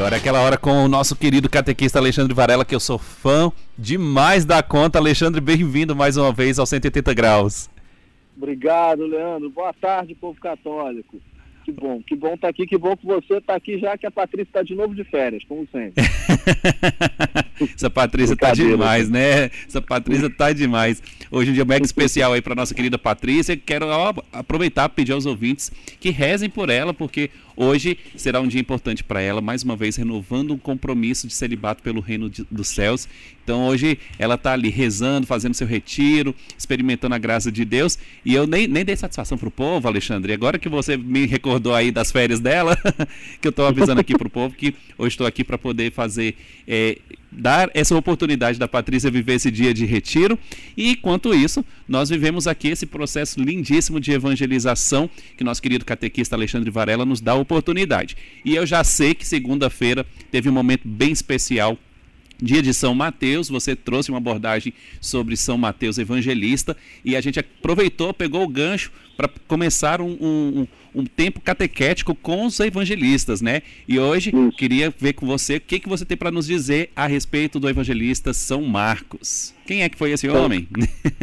Agora é aquela hora com o nosso querido catequista Alexandre Varela, que eu sou fã demais da conta. Alexandre, bem-vindo mais uma vez ao 180 Graus. Obrigado, Leandro. Boa tarde, povo católico. Que bom, que bom estar tá aqui, que bom que você está aqui já que a Patrícia está de novo de férias, como sempre. Essa Patrícia está demais, né? Essa Patrícia está demais. Hoje é um dia mega especial aí para nossa querida Patrícia. Quero ó, aproveitar e pedir aos ouvintes que rezem por ela, porque hoje será um dia importante para ela, mais uma vez renovando um compromisso de celibato pelo reino de, dos céus. Então hoje ela está ali rezando, fazendo seu retiro, experimentando a graça de Deus. E eu nem, nem dei satisfação pro povo, Alexandre. Agora que você me recordou aí das férias dela, que eu estou avisando aqui pro povo que hoje estou aqui para poder fazer é, dar essa oportunidade da Patrícia viver esse dia de retiro. E enquanto isso, nós vivemos aqui esse processo lindíssimo de evangelização que nosso querido catequista Alexandre Varela nos dá a oportunidade. E eu já sei que segunda-feira teve um momento bem especial dia de São Mateus, você trouxe uma abordagem sobre São Mateus Evangelista e a gente aproveitou, pegou o gancho para começar um, um, um, tempo catequético com os evangelistas, né? E hoje Isso. queria ver com você o que, que você tem para nos dizer a respeito do evangelista São Marcos. Quem é que foi esse então, homem?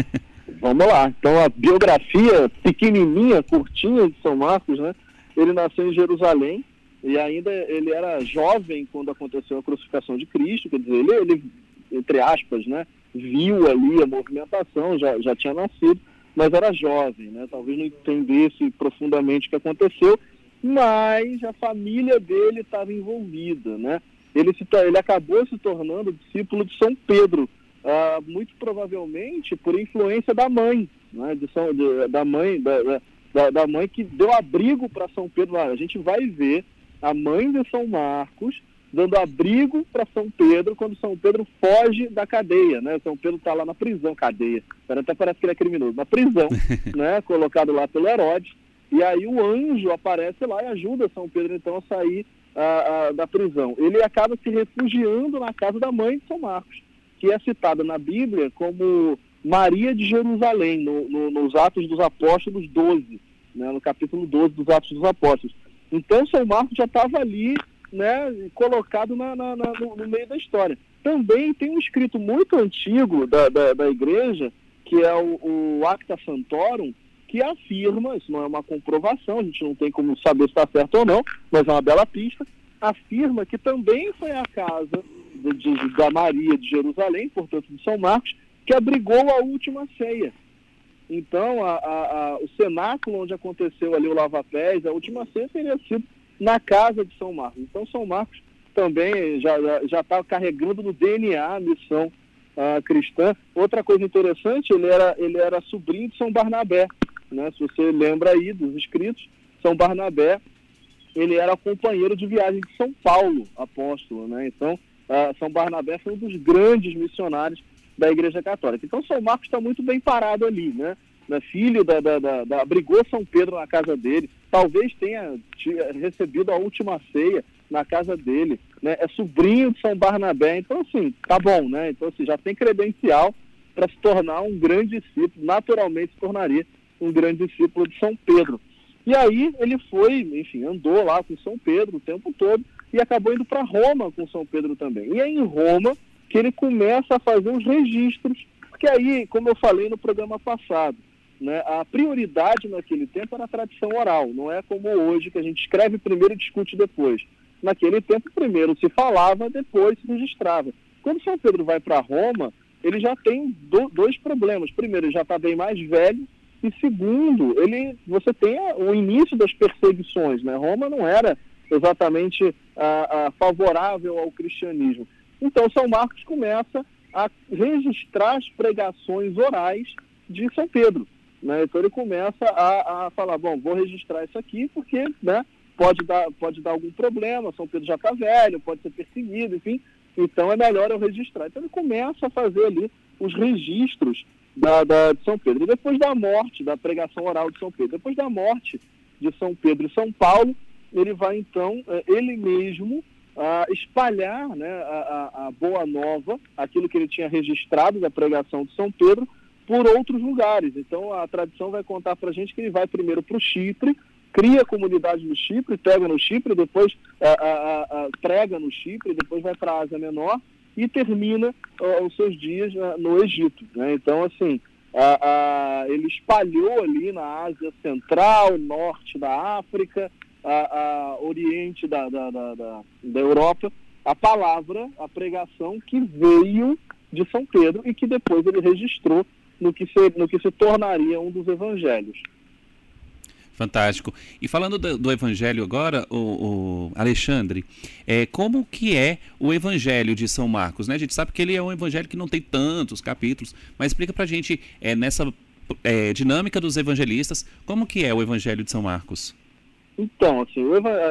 Vamos lá. Então a biografia pequenininha, curtinha de São Marcos, né? Ele nasceu em Jerusalém, e ainda ele era jovem quando aconteceu a crucificação de Cristo, quer dizer, ele, ele entre aspas, né, viu ali a movimentação, já, já tinha nascido, mas era jovem, né, talvez não entendesse profundamente o que aconteceu, mas a família dele estava envolvida, né, ele, se, ele acabou se tornando discípulo de São Pedro, ah, muito provavelmente por influência da mãe, né, de São, de, da mãe, da, da, da mãe que deu abrigo para São Pedro, a gente vai ver a mãe de São Marcos, dando abrigo para São Pedro quando São Pedro foge da cadeia, né? São Pedro está lá na prisão, cadeia, até parece que ele é criminoso, na prisão, né? Colocado lá pelo Herodes, e aí o anjo aparece lá e ajuda São Pedro então a sair a, a, da prisão. Ele acaba se refugiando na casa da mãe de São Marcos, que é citada na Bíblia como Maria de Jerusalém, no, no, nos Atos dos Apóstolos 12, né? no capítulo 12 dos Atos dos Apóstolos. Então, São Marcos já estava ali, né, colocado na, na, na, no, no, meio da história. Também tem um escrito muito antigo da, da, da igreja, que é o, o, Acta Santorum, que afirma, isso não é uma comprovação, a gente não tem como saber se está certo ou não, mas é uma bela pista, afirma que também foi a casa de, de, da Maria de Jerusalém, portanto de São Marcos, que abrigou a última ceia. Então, a, a, a, o cenáculo onde aconteceu ali o Lava Pés, a última ceia teria sido na casa de São Marcos. Então, São Marcos também já está carregando no DNA a missão uh, cristã. Outra coisa interessante, ele era, ele era sobrinho de São Barnabé. Né? Se você lembra aí dos escritos, São Barnabé, ele era companheiro de viagem de São Paulo, apóstolo. Né? Então, uh, São Barnabé foi um dos grandes missionários da Igreja Católica. Então São Marcos está muito bem parado ali, né? né? Filho da, da, da, da, abrigou São Pedro na casa dele, talvez tenha recebido a última ceia na casa dele, né? É sobrinho de São Barnabé, então assim, tá bom, né? Então assim, já tem credencial para se tornar um grande discípulo, naturalmente se tornaria um grande discípulo de São Pedro. E aí ele foi, enfim, andou lá com São Pedro o tempo todo e acabou indo para Roma com São Pedro também. E é em Roma que ele começa a fazer os registros, porque aí, como eu falei no programa passado, né, a prioridade naquele tempo era a tradição oral, não é como hoje, que a gente escreve primeiro e discute depois. Naquele tempo, primeiro se falava, depois se registrava. Quando São Pedro vai para Roma, ele já tem do, dois problemas. Primeiro, ele já está bem mais velho, e segundo, ele, você tem o início das perseguições. Né? Roma não era exatamente favorável ao cristianismo. Então, São Marcos começa a registrar as pregações orais de São Pedro. Né? Então, ele começa a, a falar: bom, vou registrar isso aqui porque né, pode, dar, pode dar algum problema, São Pedro já está velho, pode ser perseguido, enfim. Então, é melhor eu registrar. Então, ele começa a fazer ali os registros da, da, de São Pedro. E depois da morte, da pregação oral de São Pedro, depois da morte de São Pedro e São Paulo, ele vai então, eh, ele mesmo, uh, espalhar né, a, a, boa nova, aquilo que ele tinha registrado da pregação de São Pedro, por outros lugares. Então a tradição vai contar para a gente que ele vai primeiro para o Chipre, cria comunidade no Chipre, pega no Chipre, depois a, a, a, prega no Chipre, depois vai para a Ásia Menor e termina os seus dias no Egito. Né? Então, assim, ele espalhou ali na Ásia Central, Norte da África, Oriente da, da, da, da, da Europa, a palavra, a pregação que veio de São Pedro e que depois ele registrou no que se, no que se tornaria um dos evangelhos. Fantástico. E falando do, do Evangelho agora, o, o, Alexandre, é, como que é o Evangelho de São Marcos? Né? A gente sabe que ele é um Evangelho que não tem tantos capítulos, mas explica para a gente é, nessa é, dinâmica dos evangelistas, como que é o Evangelho de São Marcos? Então, assim,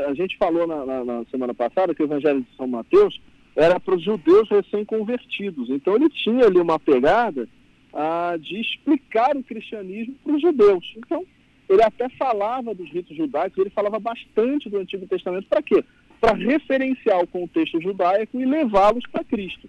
a gente falou na, na, na semana passada que o Evangelho de São Mateus era para os judeus recém-convertidos. Então ele tinha ali uma pegada ah, de explicar o cristianismo para os judeus. Então ele até falava dos ritos judaicos, ele falava bastante do Antigo Testamento. Para quê? Para referenciar o contexto judaico e levá-los para Cristo.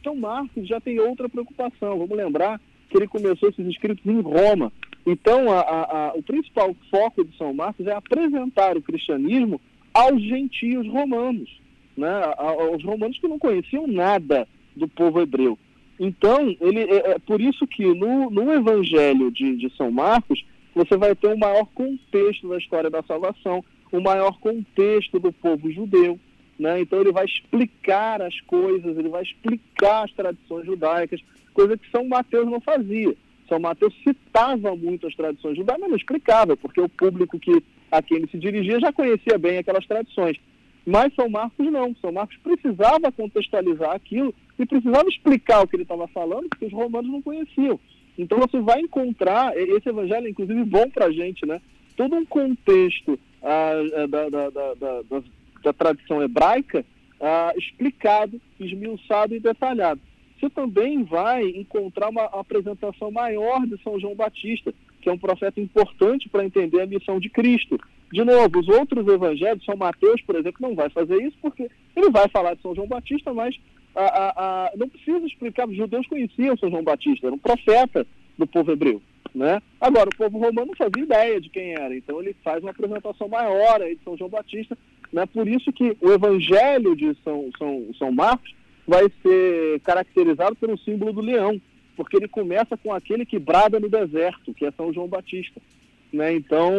Então, Marcos já tem outra preocupação. Vamos lembrar que ele começou esses escritos em Roma. Então, a, a, a, o principal foco de São Marcos é apresentar o cristianismo aos gentios romanos, né? aos romanos que não conheciam nada do povo hebreu. Então, ele, é, é por isso que no, no Evangelho de, de São Marcos, você vai ter um maior contexto da história da salvação, um maior contexto do povo judeu. Né? Então ele vai explicar as coisas, ele vai explicar as tradições judaicas, coisa que São Mateus não fazia. São Mateus citava muito as tradições judaicas, não explicava, porque o público que, a quem ele se dirigia já conhecia bem aquelas tradições. Mas São Marcos não. São Marcos precisava contextualizar aquilo e precisava explicar o que ele estava falando, porque os romanos não conheciam. Então você vai encontrar, esse evangelho é inclusive bom para a gente, né? Todo um contexto ah, ah da, da, da, da, da tradição hebraica ah, explicado, esmiuçado e detalhado. Você também vai encontrar uma apresentação maior de São João Batista, que é um profeta importante para entender a missão de Cristo. De novo, os outros evangelhos, São Mateus, por exemplo, não vai fazer isso, porque ele vai falar de São João Batista, mas a, a, a, não precisa explicar, os judeus conheciam São João Batista, era um profeta do povo hebreu. Né? Agora, o povo romano não fazia ideia de quem era, então ele faz uma apresentação maior aí de São João Batista. Né? Por isso que o evangelho de São, São, São Marcos vai ser caracterizado pelo símbolo do leão, porque ele começa com aquele que brada no deserto, que é São João Batista. Né? Então,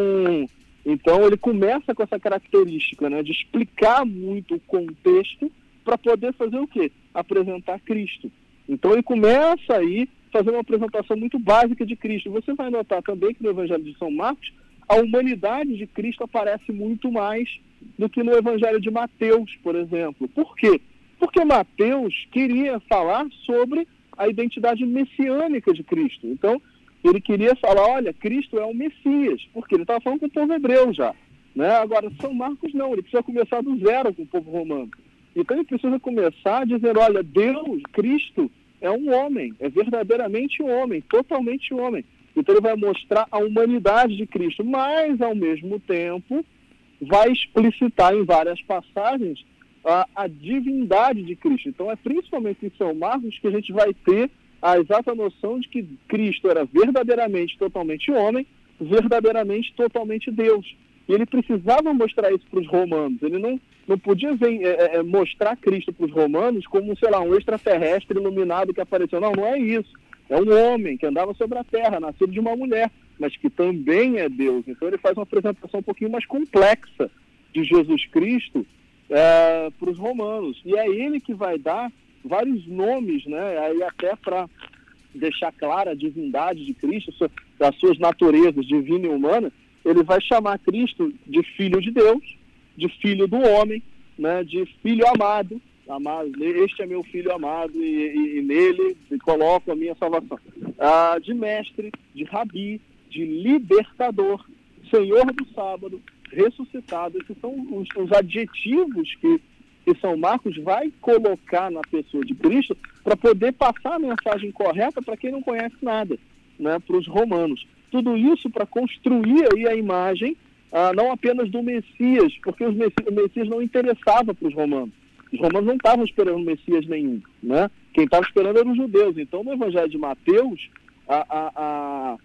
então ele começa com essa característica né, de explicar muito o contexto para poder fazer o quê? Apresentar Cristo. Então ele começa aí fazer uma apresentação muito básica de Cristo. Você vai notar também que no Evangelho de São Marcos a humanidade de Cristo aparece muito mais do que no Evangelho de Mateus, por exemplo. Por quê? Porque Mateus queria falar sobre a identidade messiânica de Cristo. Então, ele queria falar, olha, Cristo é o Messias, porque ele estava falando com o povo hebreu já. Né? Agora, São Marcos não, ele precisa começar do zero com o povo romano. Então ele precisa começar dizendo, olha, Deus, Cristo, é um homem, é verdadeiramente um homem, totalmente um homem. Então ele vai mostrar a humanidade de Cristo, mas ao mesmo tempo vai explicitar em várias passagens a, a divindade de Cristo. Então é principalmente em São Marcos que a gente vai ter a exata noção de que Cristo era verdadeiramente totalmente homem, verdadeiramente totalmente Deus. E ele precisava mostrar isso para os romanos. Ele não, não podia ver, é, é, é mostrar Cristo para os romanos como, sei lá, um extraterrestre iluminado que apareceu. Não, não é isso. É um homem que andava sobre a terra, nascido de uma mulher, mas que também é Deus. Então ele faz uma apresentação um pouquinho mais complexa de Jesus Cristo é, para os romanos. E é ele que vai dar vários nomes, né? Aí até para deixar clara a divindade de Cristo, das suas naturezas divina e humana, ele vai chamar Cristo de filho de Deus, de filho do homem, né, de filho amado, amado este é meu filho amado e, e, e nele coloco a minha salvação. Ah, de mestre, de rabi, de libertador, senhor do sábado, ressuscitado. Esses são os, os adjetivos que, que São Marcos vai colocar na pessoa de Cristo para poder passar a mensagem correta para quem não conhece nada, né, para os romanos. Tudo isso para construir aí a imagem ah, não apenas do Messias, porque os Messias, o Messias não interessava para os romanos. Os romanos não estavam esperando Messias nenhum, né? Quem estava esperando eram os judeus. Então, no Evangelho de Mateus, a, a, a,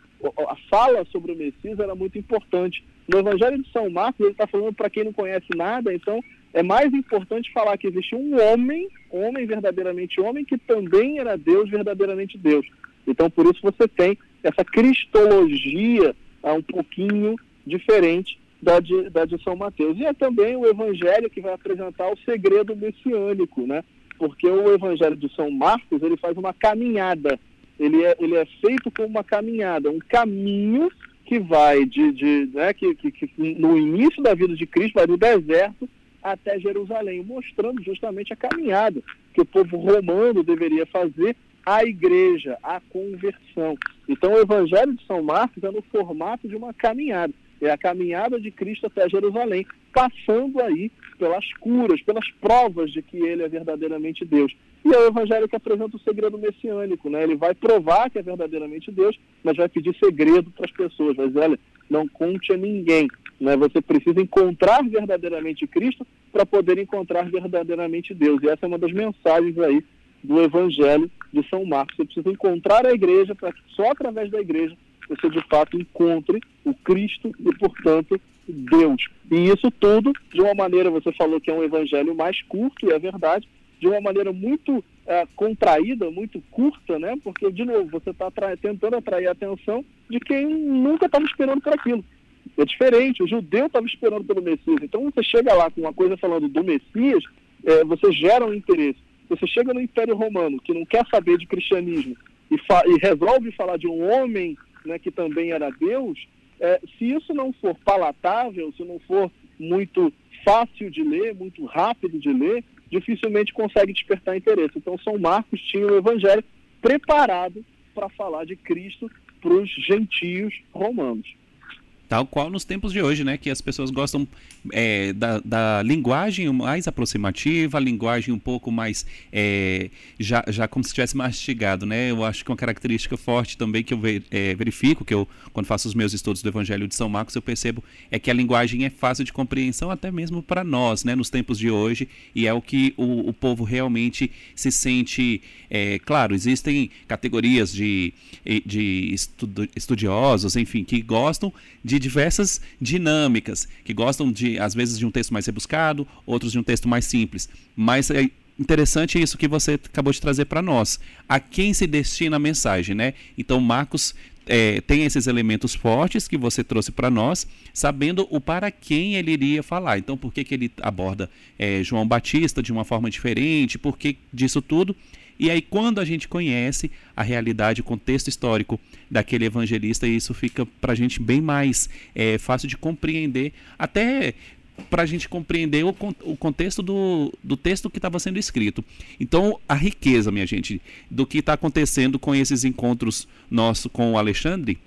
a fala sobre o Messias era muito importante. No Evangelho de São Marcos, ele está falando para quem não conhece nada, então é mais importante falar que existe um homem, homem verdadeiramente homem, que também era Deus, verdadeiramente Deus. Então, por isso você tem essa cristologia uh, um pouquinho diferente da de, da de São Mateus. E é também o evangelho que vai apresentar o segredo messiânico, né? Porque o evangelho de São Marcos, ele faz uma caminhada. Ele é, ele é feito como uma caminhada, um caminho que vai de, de né, que, que, que no início da vida de Cristo, vai do deserto até Jerusalém, mostrando justamente a caminhada que o povo romano deveria fazer à igreja, à conversão. Então, o Evangelho de São Marcos é no formato de uma caminhada. É a caminhada de Cristo até Jerusalém, passando aí pelas curas, pelas provas de que ele é verdadeiramente Deus. E é o evangelho que apresenta o segredo messiânico, né? Ele vai provar que é verdadeiramente Deus, mas vai pedir segredo para as pessoas. Dizer, olha, não conte a ninguém. Né? Você precisa encontrar verdadeiramente Cristo para poder encontrar verdadeiramente Deus. E essa é uma das mensagens aí do Evangelho de São Marcos. Você precisa encontrar a igreja para que só através da igreja você de fato encontre o Cristo e, portanto, Deus. E isso tudo de uma maneira, você falou que é um evangelho mais curto, e é verdade, de uma maneira muito é, contraída, muito curta, né? Porque, de novo, você está tentando atrair a atenção de quem nunca estava esperando por aquilo. É diferente, o judeu estava esperando pelo Messias. Então, você chega lá com uma coisa falando do Messias, é, você gera um interesse. Você chega no Império Romano, que não quer saber de cristianismo, e, e resolve falar de um homem né, que também era Deus, é, se isso não for palatável, se não for muito fácil de ler, muito rápido de ler, dificilmente consegue despertar interesse. Então, São Marcos tinha o Evangelho preparado para falar de Cristo para os gentios romanos. Tal qual nos tempos de hoje, né? Que as pessoas gostam é, da, da, linguagem mais aproximativa, a linguagem um pouco mais. É, já, já como se tivesse mastigado, né? Eu acho que uma característica forte também que eu é, verifico, que eu, quando faço os meus estudos do Evangelho de São Marcos, eu percebo é que a linguagem é fácil de compreensão até mesmo para nós, né? Nos tempos de hoje, e é o que o, o povo realmente se sente. É, claro, existem categorias de, de estudiosos, enfim, que gostam de diversas dinâmicas, que gostam de, às vezes, de um texto mais rebuscado, outros de um texto mais simples. Mas é interessante isso que você acabou de trazer para nós. A quem se destina a mensagem, né? Então, Marcos é, tem esses elementos fortes que você trouxe para nós, sabendo o para quem ele iria falar. Então, por que, que ele aborda é, João Batista de uma forma diferente? Por que disso tudo? E aí, quando a gente conhece a realidade, o contexto histórico daquele evangelista, isso fica para a gente bem mais é, fácil de compreender, até para a gente compreender o, o contexto do, do texto que estava sendo escrito. Então, a riqueza, minha gente, do que está acontecendo com esses encontros nossos com o Alexandre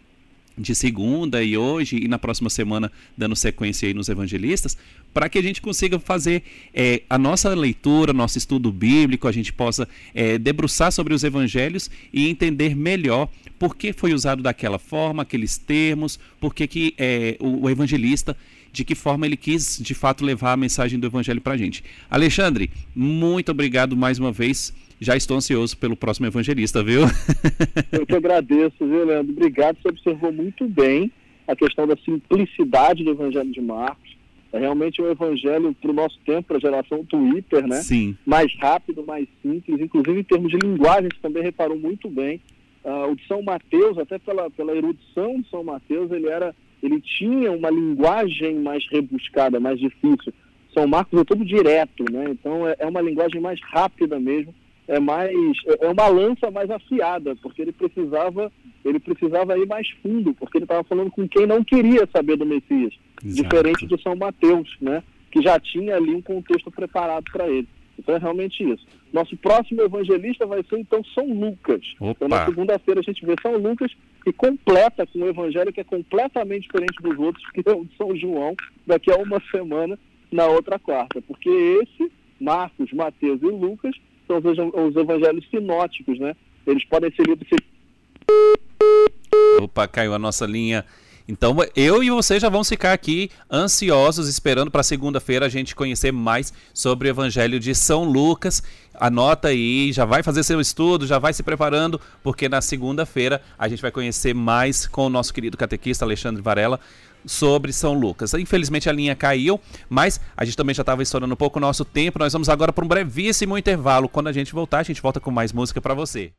de segunda e hoje e na próxima semana dando sequência aí nos evangelistas, para que a gente consiga fazer é, a nossa leitura, nosso estudo bíblico, a gente possa é, debruçar sobre os evangelhos e entender melhor por que foi usado daquela forma, aqueles termos, por que, que é, o, o evangelista de que forma ele quis de fato levar a mensagem do evangelho para a gente. Alexandre, muito obrigado mais uma vez já estou ansioso pelo próximo evangelista, viu? Eu que agradeço, viu, Leandro? Obrigado, você observou muito bem a questão da simplicidade do evangelho de Marcos. É realmente um evangelho para o nosso tempo, para a geração Twitter, né? Sim. Mais rápido, mais simples, inclusive em termos de linguagem, você também reparou muito bem. Uh, o de São Mateus, até pela, pela erudição de São Mateus, ele era, ele tinha uma linguagem mais rebuscada, mais difícil. São Marcos é todo direto, né? Então é, é uma linguagem mais rápida mesmo é mais é, uma lança mais afiada, porque ele precisava ele precisava ir mais fundo, porque ele estava falando com quem não queria saber do Messias, Exato. diferente de São Mateus, né, que já tinha ali um contexto preparado para ele. Então é realmente isso. Nosso próximo evangelista vai ser então São Lucas. Opa. Então na segunda-feira a gente vê São Lucas que completa com um evangelho que é completamente diferente dos outros, que é o de São João, daqui a uma semana na outra quarta, porque esse Marcos, Mateus e Lucas são os, os evangelhos sinóticos, né? Eles podem ser lidos. Opa, caiu a nossa linha Então eu e você já vamos ficar aqui ansiosos, esperando para segunda-feira a gente conhecer mais sobre o Evangelho de São Lucas. Anota aí, já vai fazer seu estudo, já vai se preparando, porque na segunda-feira a gente vai conhecer mais com o nosso querido catequista Alexandre Varela sobre São Lucas. Infelizmente a linha caiu, mas a gente também já estava estourando um pouco o nosso tempo. Nós vamos agora para um brevíssimo intervalo. Quando a gente voltar, a gente volta com mais música para você.